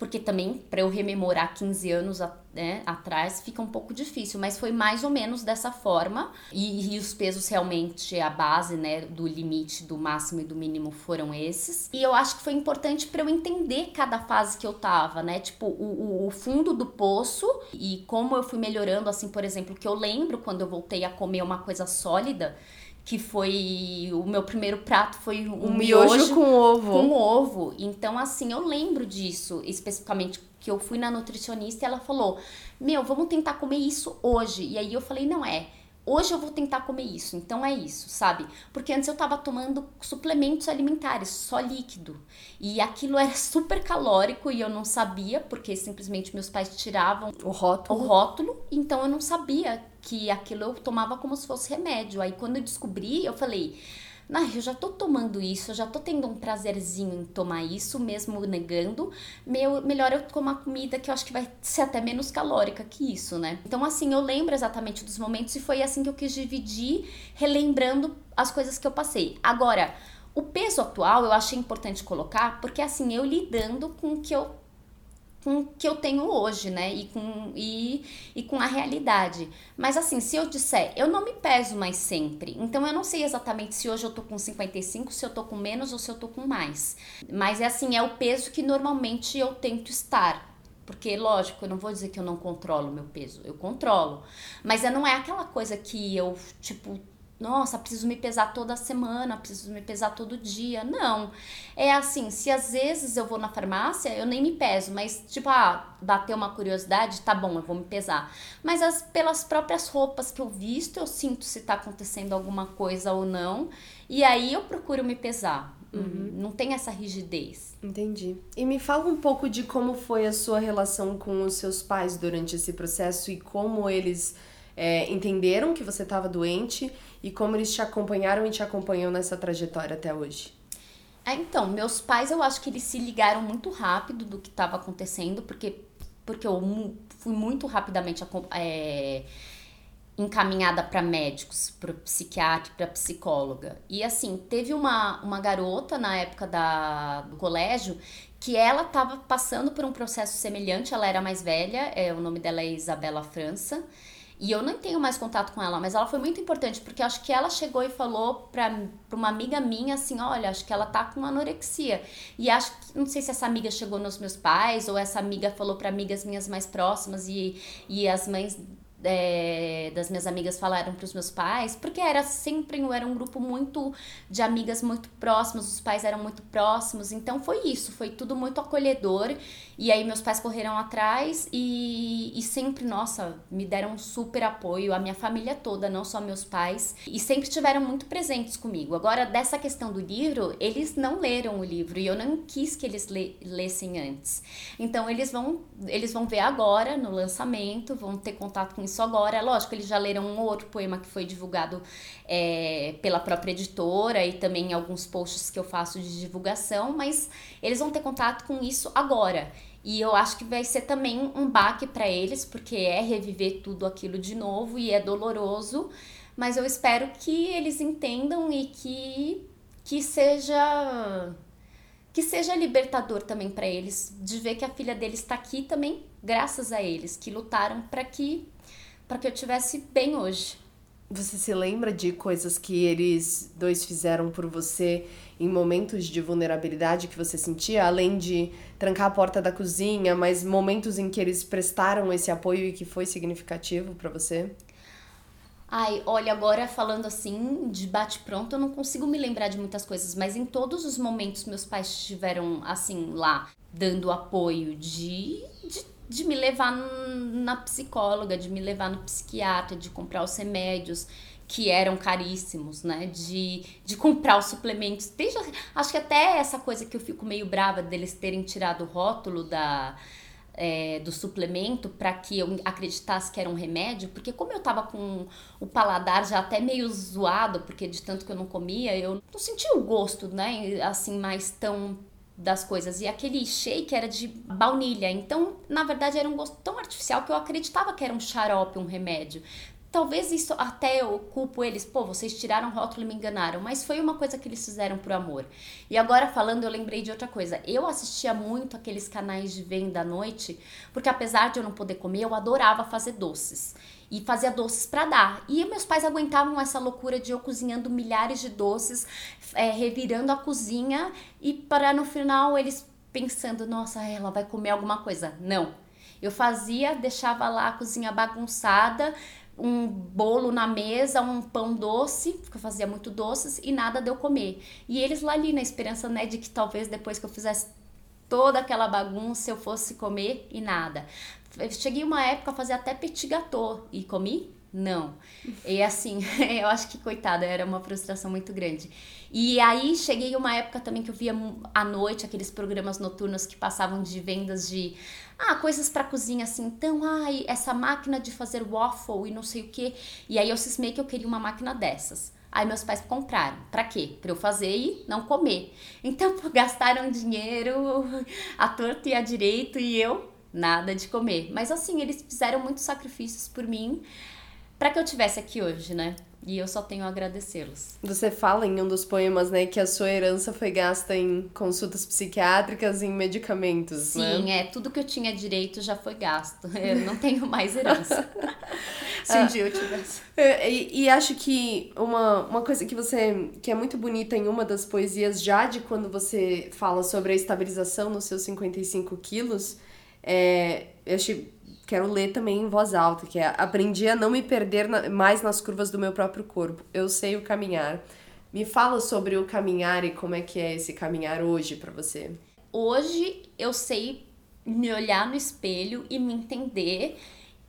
Speaker 1: Porque também para eu rememorar 15 anos né, atrás fica um pouco difícil, mas foi mais ou menos dessa forma. E, e, os pesos realmente a base né, do limite do máximo e do mínimo foram esses. E eu acho que foi importante para eu entender cada fase que eu tava, né, tipo o, o, fundo do poço e como eu fui melhorando, assim, por exemplo, que eu lembro quando eu voltei a comer uma coisa sólida que foi o meu primeiro prato foi um, um miojo, miojo,
Speaker 2: com ovo.
Speaker 1: Com ovo. Então assim, eu lembro disso, especificamente que eu fui na nutricionista e ela falou: "Meu, vamos tentar comer isso hoje". E aí eu falei: "Não é. Hoje eu vou tentar comer isso, então é isso, sabe? Porque antes eu tava tomando suplementos alimentares, só líquido. E aquilo era super calórico e eu não sabia, porque simplesmente meus pais tiravam
Speaker 2: o rótulo.
Speaker 1: O rótulo, então eu não sabia que aquilo eu tomava como se fosse remédio. Aí quando eu descobri, eu falei: ah, eu já tô tomando isso, eu já tô tendo um prazerzinho em tomar isso, mesmo negando. Meu, melhor eu tomar comida que eu acho que vai ser até menos calórica que isso, né? Então, assim, eu lembro exatamente dos momentos e foi assim que eu quis dividir, relembrando as coisas que eu passei. Agora, o peso atual eu achei importante colocar, porque assim, eu lidando com o que eu com o que eu tenho hoje, né? E com, e, e com a realidade. Mas assim, se eu disser, eu não me peso mais sempre. Então eu não sei exatamente se hoje eu tô com 55, se eu tô com menos ou se eu tô com mais. Mas é assim, é o peso que normalmente eu tento estar. Porque, lógico, eu não vou dizer que eu não controlo meu peso, eu controlo. Mas não é aquela coisa que eu, tipo, nossa, preciso me pesar toda semana, preciso me pesar todo dia. Não. É assim, se às vezes eu vou na farmácia, eu nem me peso, mas tipo, ah, bater uma curiosidade, tá bom, eu vou me pesar. Mas as, pelas próprias roupas que eu visto, eu sinto se tá acontecendo alguma coisa ou não. E aí eu procuro me pesar. Uhum. Não tem essa rigidez.
Speaker 2: Entendi. E me fala um pouco de como foi a sua relação com os seus pais durante esse processo e como eles é, entenderam que você estava doente e como eles te acompanharam e te acompanham nessa trajetória até hoje?
Speaker 1: É, então, meus pais, eu acho que eles se ligaram muito rápido do que estava acontecendo, porque, porque eu fui muito rapidamente é, encaminhada para médicos, para psiquiatra, para psicóloga. E assim, teve uma, uma garota na época da, do colégio que ela estava passando por um processo semelhante, ela era mais velha, é, o nome dela é Isabela França. E eu não tenho mais contato com ela, mas ela foi muito importante, porque acho que ela chegou e falou pra, pra uma amiga minha assim: olha, acho que ela tá com anorexia. E acho que, não sei se essa amiga chegou nos meus pais, ou essa amiga falou para amigas minhas mais próximas, e, e as mães é, das minhas amigas falaram para os meus pais, porque era sempre era um grupo muito de amigas muito próximas, os pais eram muito próximos, então foi isso, foi tudo muito acolhedor. E aí meus pais correram atrás e, e sempre, nossa, me deram super apoio, a minha família toda, não só meus pais, e sempre tiveram muito presentes comigo. Agora, dessa questão do livro, eles não leram o livro e eu não quis que eles le lessem antes. Então eles vão, eles vão ver agora no lançamento, vão ter contato com isso agora. Lógico, eles já leram um outro poema que foi divulgado é, pela própria editora e também alguns posts que eu faço de divulgação, mas eles vão ter contato com isso agora. E eu acho que vai ser também um baque para eles, porque é reviver tudo aquilo de novo e é doloroso, mas eu espero que eles entendam e que que seja que seja libertador também para eles de ver que a filha deles está aqui também graças a eles que lutaram para que para que eu tivesse bem hoje.
Speaker 2: Você se lembra de coisas que eles dois fizeram por você em momentos de vulnerabilidade que você sentia, além de trancar a porta da cozinha, mas momentos em que eles prestaram esse apoio e que foi significativo para você?
Speaker 1: Ai, olha, agora falando assim, de bate-pronto, eu não consigo me lembrar de muitas coisas, mas em todos os momentos meus pais estiveram, assim, lá, dando apoio de, de de me levar na psicóloga, de me levar no psiquiatra, de comprar os remédios que eram caríssimos, né? De, de comprar os suplementos. Desde, acho que até essa coisa que eu fico meio brava deles terem tirado o rótulo da, é, do suplemento para que eu acreditasse que era um remédio, porque como eu tava com o paladar já até meio zoado, porque de tanto que eu não comia, eu não sentia o gosto, né? Assim, mais tão das coisas. E aquele shake era de baunilha. Então, na verdade, era um gosto tão artificial que eu acreditava que era um xarope, um remédio. Talvez isso até eu culpo eles, pô, vocês tiraram o rótulo e me enganaram, mas foi uma coisa que eles fizeram por amor. E agora falando, eu lembrei de outra coisa. Eu assistia muito aqueles canais de venda à noite, porque apesar de eu não poder comer, eu adorava fazer doces. E fazia doces para dar. E meus pais aguentavam essa loucura de eu cozinhando milhares de doces, é, revirando a cozinha e para no final eles pensando, nossa, ela vai comer alguma coisa. Não. Eu fazia, deixava lá a cozinha bagunçada, um bolo na mesa, um pão doce, porque eu fazia muito doces, e nada deu comer. E eles lá ali na esperança, né, de que talvez depois que eu fizesse toda aquela bagunça eu fosse comer e nada. Eu cheguei uma época a fazer até petit gâteau e comi não. E assim, eu acho que, coitada, era uma frustração muito grande. E aí cheguei uma época também que eu via à noite aqueles programas noturnos que passavam de vendas de ah, coisas para cozinha assim. Então, ai, essa máquina de fazer waffle e não sei o que. E aí eu cismei que eu queria uma máquina dessas. Aí meus pais compraram. Para quê? Para eu fazer e não comer. Então, gastaram dinheiro à torta e à direito e eu nada de comer. Mas assim, eles fizeram muitos sacrifícios por mim para que eu tivesse aqui hoje, né? E eu só tenho a agradecê-los.
Speaker 2: Você fala em um dos poemas, né, que a sua herança foi gasta em consultas psiquiátricas e em medicamentos,
Speaker 1: Sim,
Speaker 2: né?
Speaker 1: Sim, é. Tudo que eu tinha direito já foi gasto. Eu não tenho mais herança. Se um dia eu tivesse.
Speaker 2: É, e, e, acho que uma, uma coisa que você que é muito bonita em uma das poesias, já de quando você fala sobre a estabilização nos seus 55 quilos, é, eu achei quero ler também em voz alta, que é aprendi a não me perder na, mais nas curvas do meu próprio corpo. Eu sei o caminhar. Me fala sobre o caminhar e como é que é esse caminhar hoje para você.
Speaker 1: Hoje eu sei me olhar no espelho e me entender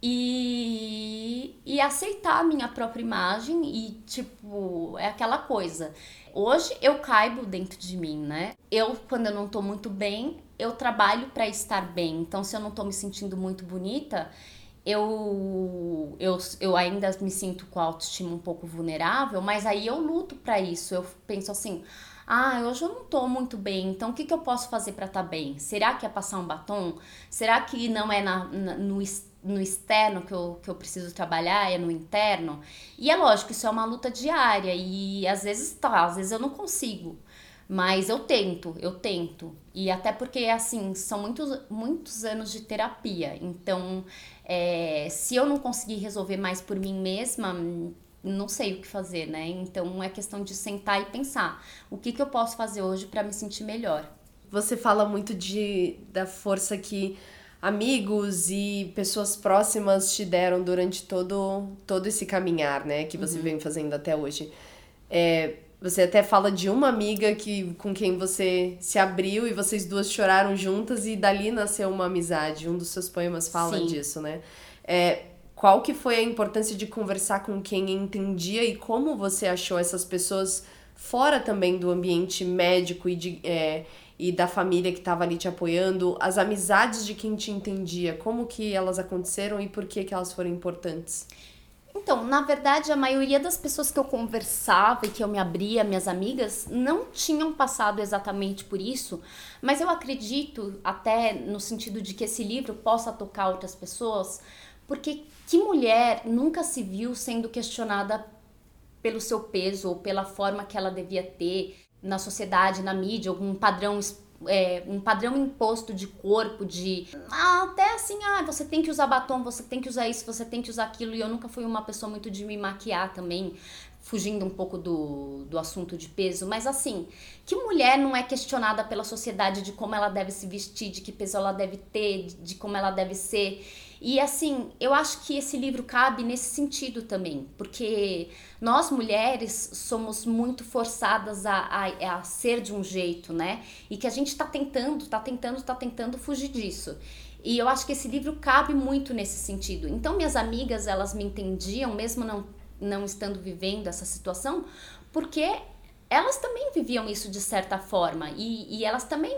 Speaker 1: e, e aceitar a minha própria imagem e tipo, é aquela coisa. Hoje eu caibo dentro de mim, né? Eu, quando eu não tô muito bem, eu trabalho para estar bem. Então, se eu não tô me sentindo muito bonita, eu, eu, eu ainda me sinto com a autoestima um pouco vulnerável, mas aí eu luto para isso. Eu penso assim: ah, hoje eu não tô muito bem, então o que, que eu posso fazer para estar tá bem? Será que é passar um batom? Será que não é na, na no no externo que eu, que eu preciso trabalhar, é no interno. E é lógico, isso é uma luta diária e às vezes tá, às vezes eu não consigo. Mas eu tento, eu tento. E até porque, assim, são muitos, muitos anos de terapia. Então, é, se eu não conseguir resolver mais por mim mesma, não sei o que fazer, né? Então, é questão de sentar e pensar. O que, que eu posso fazer hoje para me sentir melhor?
Speaker 2: Você fala muito de, da força que amigos e pessoas próximas te deram durante todo, todo esse caminhar, né? Que você uhum. vem fazendo até hoje. É, você até fala de uma amiga que, com quem você se abriu e vocês duas choraram juntas e dali nasceu uma amizade. Um dos seus poemas fala Sim. disso, né? É, qual que foi a importância de conversar com quem entendia e como você achou essas pessoas fora também do ambiente médico e de, é, e da família que estava ali te apoiando, as amizades de quem te entendia, como que elas aconteceram e por que que elas foram importantes?
Speaker 1: Então, na verdade, a maioria das pessoas que eu conversava e que eu me abria, minhas amigas, não tinham passado exatamente por isso, mas eu acredito, até no sentido de que esse livro possa tocar outras pessoas, porque que mulher nunca se viu sendo questionada pelo seu peso ou pela forma que ela devia ter? na sociedade, na mídia, algum padrão é, um padrão imposto de corpo, de até assim, ah, você tem que usar batom, você tem que usar isso, você tem que usar aquilo. E eu nunca fui uma pessoa muito de me maquiar também, fugindo um pouco do, do assunto de peso. Mas assim, que mulher não é questionada pela sociedade de como ela deve se vestir, de que peso ela deve ter, de, como ela deve ser. E assim, eu acho que esse livro cabe nesse sentido também, porque nós mulheres somos muito forçadas a, a, a ser de um jeito, né? E que a gente tá tentando, tá tentando, tá tentando fugir disso. E eu acho que esse livro cabe muito nesse sentido. Então, minhas amigas, elas me entendiam, mesmo não, não estando vivendo essa situação, porque elas também viviam isso de certa forma. E, e elas também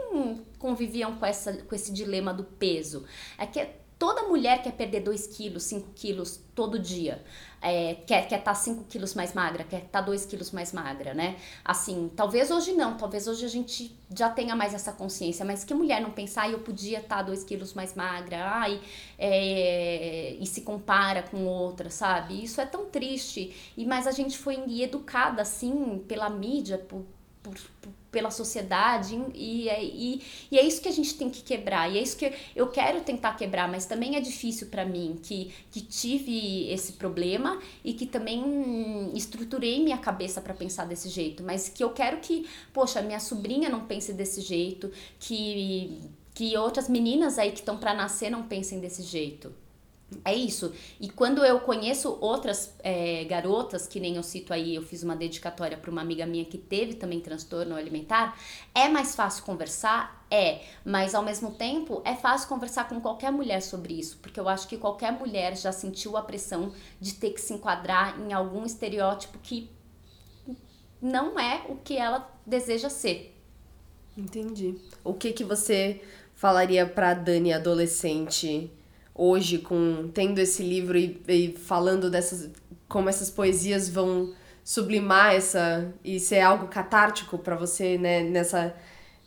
Speaker 1: conviviam com, essa, com esse dilema do peso. É que toda mulher quer perder 2 quilos, 5 quilos todo dia. É, quer estar tá 5 quilos mais magra, quer estar tá 2 quilos mais magra, né? Assim, talvez hoje não, talvez hoje a gente já tenha mais essa consciência, mas que mulher não pensar, ah, eu podia estar tá 2 quilos mais magra, ai, é, e se compara com outra, sabe? Isso é tão triste, e mas a gente foi educada assim pela mídia, por, por, por pela sociedade e, é, e, e, é isso que a gente tem que quebrar e é isso que eu quero tentar quebrar mas também é difícil para mim que, que tive esse problema e que também estruturei minha cabeça para pensar desse jeito mas que eu quero que poxa minha sobrinha não pense desse jeito que que outras meninas aí que estão para nascer não pensem desse jeito é isso. E quando eu conheço outras é, garotas, que nem eu cito aí, eu fiz uma dedicatória para uma amiga minha que teve também transtorno alimentar, é mais fácil conversar? É, mas ao mesmo tempo é fácil conversar com qualquer mulher sobre isso, porque eu acho que qualquer mulher já sentiu a pressão de ter que se enquadrar em algum estereótipo que não é o que ela deseja ser.
Speaker 2: Entendi. O que que você falaria para Dani adolescente? Hoje com tendo esse livro e, e, falando dessas como essas poesias vão sublimar essa e ser algo catártico para você né, nessa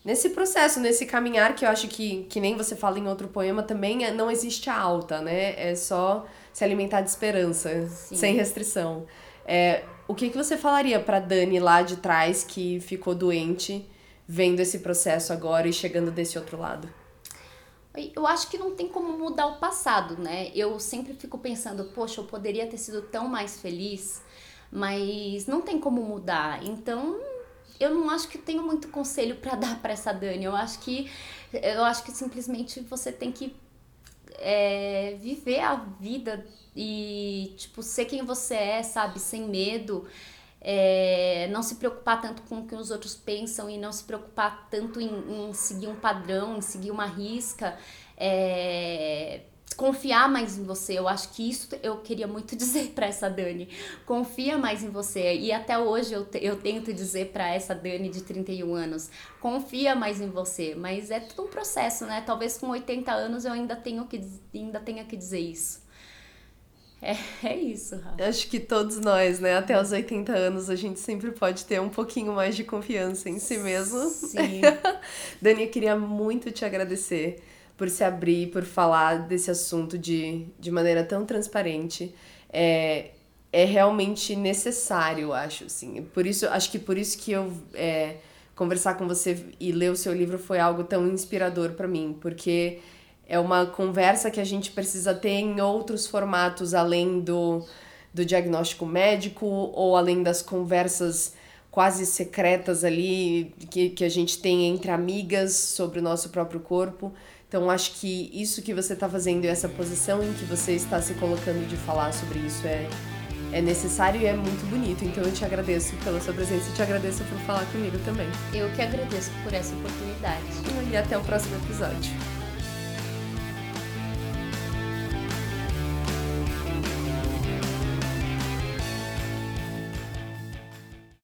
Speaker 2: nesse processo nesse caminhar que eu acho que que nem você fala em outro poema também é, não existe a alta né? É só se alimentar de esperança Sim. sem restrição. É, o que que você falaria para Dani lá de trás que ficou doente vendo esse processo agora e chegando desse outro lado
Speaker 1: eu acho que não tem como mudar o passado, né? Eu sempre fico pensando, poxa, eu poderia ter sido tão mais feliz, mas não tem como mudar. Então, eu não acho que tenho muito conselho para dar para essa Dani. Eu acho que eu acho que simplesmente você tem que é, viver a vida e tipo ser quem você é, sabe, sem medo é, não se preocupar tanto com o que os outros pensam e não se preocupar tanto em, em seguir um padrão, em seguir uma risca. É, confiar mais em você. Eu acho que isso eu queria muito dizer para essa Dani. Confia mais em você. E até hoje eu, eu tento dizer para essa Dani de 31 anos: confia mais em você. Mas é tudo um processo, né? Talvez com 80 anos eu ainda tenho que, ainda tenha que dizer isso. É, é isso, Rafa.
Speaker 2: Acho que todos nós, né? Até os 80 anos, a gente sempre pode ter um pouquinho mais de confiança em si mesmo.
Speaker 1: Sim.
Speaker 2: Dani, eu queria muito te agradecer por se abrir, por falar desse assunto de, de maneira tão transparente. É, é realmente necessário, acho, assim. Por isso, acho que por isso que eu é, conversar com você e ler o seu livro foi algo tão inspirador para mim, porque é uma conversa que a gente precisa ter em outros formatos além do, do diagnóstico médico ou além das conversas quase secretas ali que, que a gente tem entre amigas sobre o nosso próprio corpo. Então, acho que isso que você está fazendo e essa posição em que você está se colocando de falar sobre isso é, é necessário e é muito bonito. Então, eu te agradeço pela sua presença e te agradeço por falar comigo também.
Speaker 1: Eu que agradeço por essa oportunidade.
Speaker 2: E até o próximo episódio.